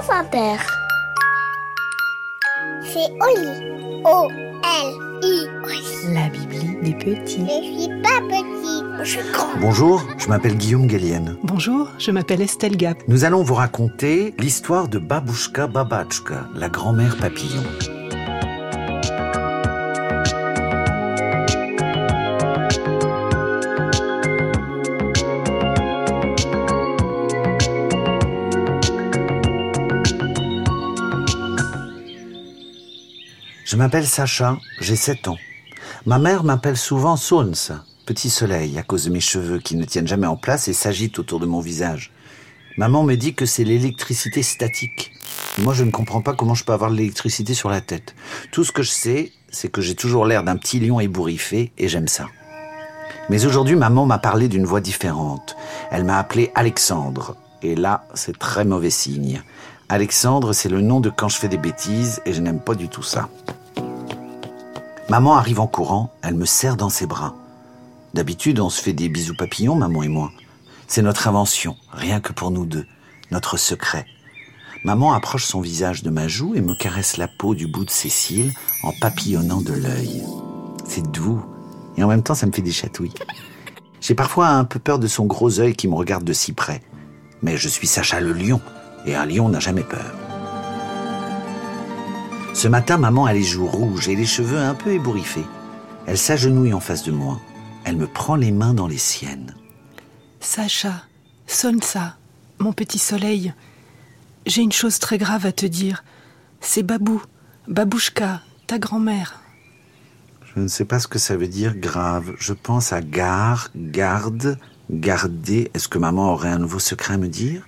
France Inter. C'est Oli. O-L-I. La Bibli des petits. Je suis pas petit, je suis grand. Bonjour, je m'appelle Guillaume Gallienne. Bonjour, je m'appelle Estelle Gap. Nous allons vous raconter l'histoire de Babushka Babachka, la grand-mère papillon. Je m'appelle Sacha, j'ai 7 ans. Ma mère m'appelle souvent Sons, petit soleil, à cause de mes cheveux qui ne tiennent jamais en place et s'agitent autour de mon visage. Maman me dit que c'est l'électricité statique. Moi, je ne comprends pas comment je peux avoir de l'électricité sur la tête. Tout ce que je sais, c'est que j'ai toujours l'air d'un petit lion ébouriffé et j'aime ça. Mais aujourd'hui, maman m'a parlé d'une voix différente. Elle m'a appelé Alexandre. Et là, c'est très mauvais signe. Alexandre, c'est le nom de quand je fais des bêtises et je n'aime pas du tout ça. Maman arrive en courant, elle me serre dans ses bras. D'habitude, on se fait des bisous papillons, maman et moi. C'est notre invention, rien que pour nous deux, notre secret. Maman approche son visage de ma joue et me caresse la peau du bout de ses cils en papillonnant de l'œil. C'est doux, et en même temps ça me fait des chatouilles. J'ai parfois un peu peur de son gros œil qui me regarde de si près. Mais je suis Sacha le lion, et un lion n'a jamais peur. Ce matin, maman a les joues rouges et les cheveux un peu ébouriffés. Elle s'agenouille en face de moi. Elle me prend les mains dans les siennes. Sacha, sonne ça, mon petit soleil. J'ai une chose très grave à te dire. C'est Babou, Babouchka, ta grand-mère. Je ne sais pas ce que ça veut dire grave. Je pense à gare, garde, garder. Est-ce que maman aurait un nouveau secret à me dire?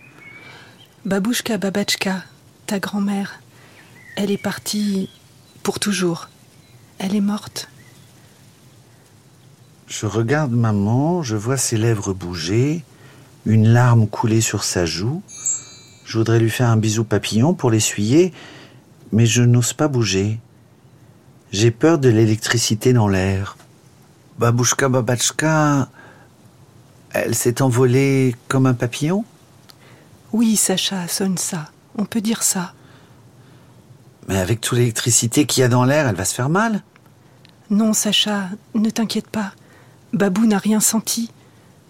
Babouchka Babachka, ta grand-mère. Elle est partie pour toujours. Elle est morte. Je regarde maman, je vois ses lèvres bouger, une larme couler sur sa joue. Je voudrais lui faire un bisou papillon pour l'essuyer, mais je n'ose pas bouger. J'ai peur de l'électricité dans l'air. Babouchka Babachka, elle s'est envolée comme un papillon? Oui, Sacha, sonne ça. On peut dire ça. Mais avec toute l'électricité qu'il y a dans l'air, elle va se faire mal. Non, Sacha, ne t'inquiète pas. Babou n'a rien senti.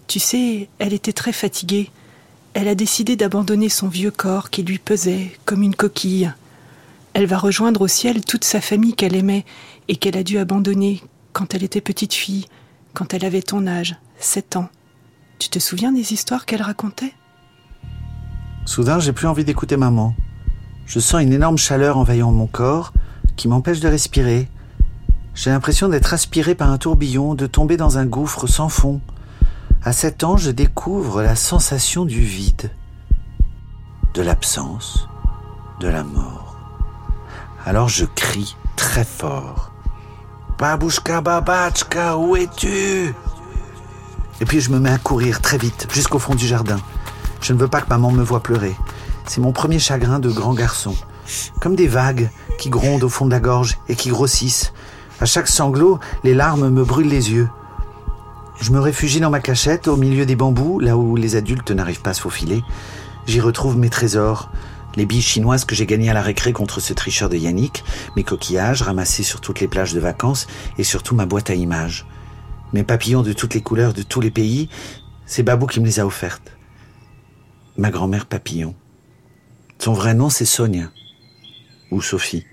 Tu sais, elle était très fatiguée. Elle a décidé d'abandonner son vieux corps qui lui pesait comme une coquille. Elle va rejoindre au ciel toute sa famille qu'elle aimait et qu'elle a dû abandonner quand elle était petite fille, quand elle avait ton âge, sept ans. Tu te souviens des histoires qu'elle racontait? Soudain, j'ai plus envie d'écouter maman. Je sens une énorme chaleur envahissant mon corps qui m'empêche de respirer. J'ai l'impression d'être aspiré par un tourbillon, de tomber dans un gouffre sans fond. À sept ans, je découvre la sensation du vide, de l'absence, de la mort. Alors je crie très fort. Babouchka Babachka, où es-tu? Et puis je me mets à courir très vite jusqu'au fond du jardin. Je ne veux pas que maman me voie pleurer. C'est mon premier chagrin de grand garçon. Comme des vagues qui grondent au fond de la gorge et qui grossissent. À chaque sanglot, les larmes me brûlent les yeux. Je me réfugie dans ma cachette au milieu des bambous, là où les adultes n'arrivent pas à se faufiler. J'y retrouve mes trésors, les billes chinoises que j'ai gagnées à la récré contre ce tricheur de Yannick, mes coquillages ramassés sur toutes les plages de vacances et surtout ma boîte à images. Mes papillons de toutes les couleurs de tous les pays, c'est Babou qui me les a offertes. Ma grand-mère papillon. Son vrai nom, c'est Sonia. Ou Sophie.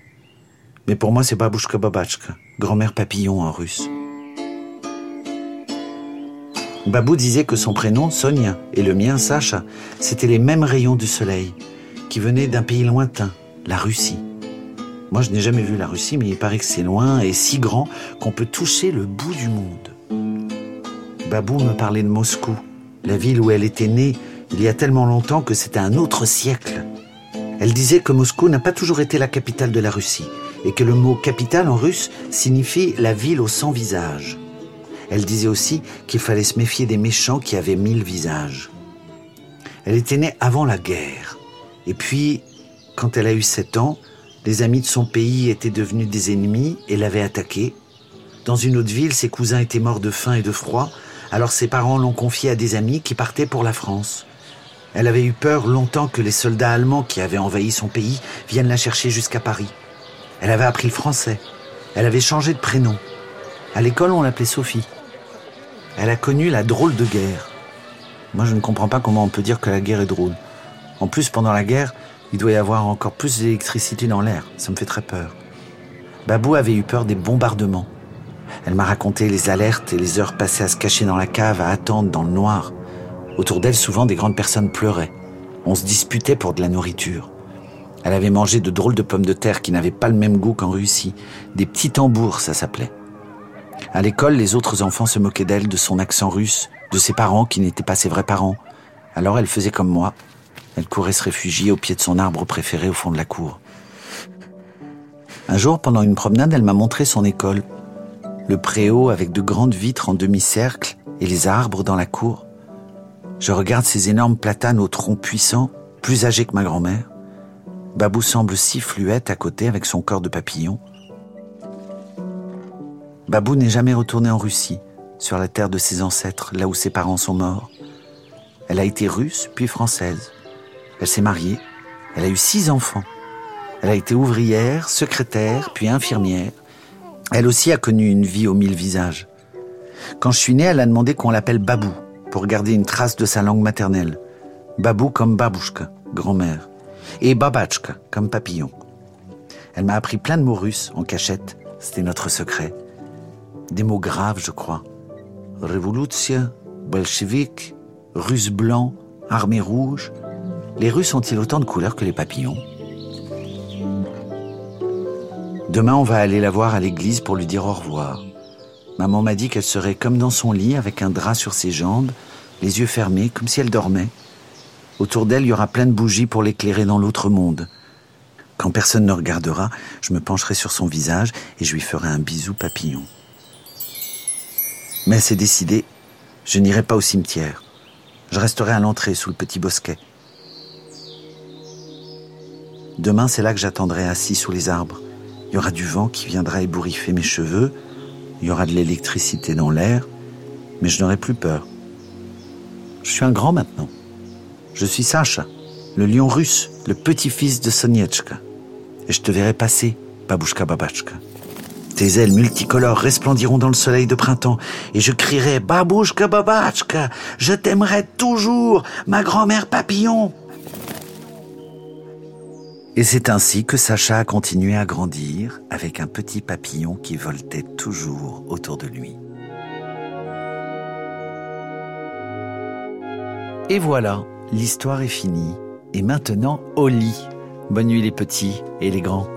Mais pour moi, c'est Babouchka Babachka, grand-mère papillon en russe. Babou disait que son prénom, Sonia, et le mien, Sacha, c'était les mêmes rayons du soleil, qui venaient d'un pays lointain, la Russie. Moi, je n'ai jamais vu la Russie, mais il paraît que c'est loin et si grand qu'on peut toucher le bout du monde. Babou me parlait de Moscou, la ville où elle était née il y a tellement longtemps que c'était un autre siècle. Elle disait que Moscou n'a pas toujours été la capitale de la Russie et que le mot capitale en russe signifie la ville aux cent visages. Elle disait aussi qu'il fallait se méfier des méchants qui avaient mille visages. Elle était née avant la guerre. Et puis, quand elle a eu sept ans, les amis de son pays étaient devenus des ennemis et l'avaient attaquée. Dans une autre ville, ses cousins étaient morts de faim et de froid, alors ses parents l'ont confiée à des amis qui partaient pour la France. Elle avait eu peur longtemps que les soldats allemands qui avaient envahi son pays viennent la chercher jusqu'à Paris. Elle avait appris le français. Elle avait changé de prénom. À l'école, on l'appelait Sophie. Elle a connu la drôle de guerre. Moi, je ne comprends pas comment on peut dire que la guerre est drôle. En plus, pendant la guerre, il doit y avoir encore plus d'électricité dans l'air. Ça me fait très peur. Babou avait eu peur des bombardements. Elle m'a raconté les alertes et les heures passées à se cacher dans la cave, à attendre dans le noir. Autour d'elle, souvent, des grandes personnes pleuraient. On se disputait pour de la nourriture. Elle avait mangé de drôles de pommes de terre qui n'avaient pas le même goût qu'en Russie. Des petits tambours, ça s'appelait. À l'école, les autres enfants se moquaient d'elle, de son accent russe, de ses parents qui n'étaient pas ses vrais parents. Alors elle faisait comme moi. Elle courait se réfugier au pied de son arbre préféré au fond de la cour. Un jour, pendant une promenade, elle m'a montré son école. Le préau avec de grandes vitres en demi-cercle et les arbres dans la cour. Je regarde ces énormes platanes au tronc puissant, plus âgés que ma grand-mère. Babou semble si fluette à côté avec son corps de papillon. Babou n'est jamais retournée en Russie, sur la terre de ses ancêtres, là où ses parents sont morts. Elle a été russe, puis française. Elle s'est mariée. Elle a eu six enfants. Elle a été ouvrière, secrétaire, puis infirmière. Elle aussi a connu une vie aux mille visages. Quand je suis né, elle a demandé qu'on l'appelle Babou, pour garder une trace de sa langue maternelle. Babou comme babouchka, grand-mère. Et babachka, comme papillon. Elle m'a appris plein de mots russes en cachette. C'était notre secret. Des mots graves, je crois. Révolution, bolchevique, russe blanc, armée rouge. Les Russes ont-ils autant de couleurs que les papillons? Demain, on va aller la voir à l'église pour lui dire au revoir. Maman m'a dit qu'elle serait comme dans son lit, avec un drap sur ses jambes, les yeux fermés, comme si elle dormait. Autour d'elle, il y aura plein de bougies pour l'éclairer dans l'autre monde. Quand personne ne regardera, je me pencherai sur son visage et je lui ferai un bisou papillon. Mais c'est décidé, je n'irai pas au cimetière. Je resterai à l'entrée sous le petit bosquet. Demain, c'est là que j'attendrai assis sous les arbres. Il y aura du vent qui viendra ébouriffer mes cheveux, il y aura de l'électricité dans l'air, mais je n'aurai plus peur. Je suis un grand maintenant. Je suis Sacha, le lion russe, le petit-fils de Soniechka. Et je te verrai passer, babouchka babachka. Tes ailes multicolores resplendiront dans le soleil de printemps, et je crierai Babouchka babachka, je t'aimerai toujours, ma grand-mère papillon. Et c'est ainsi que Sacha a continué à grandir avec un petit papillon qui voltait toujours autour de lui. Et voilà, l'histoire est finie. Et maintenant, au lit. Bonne nuit les petits et les grands.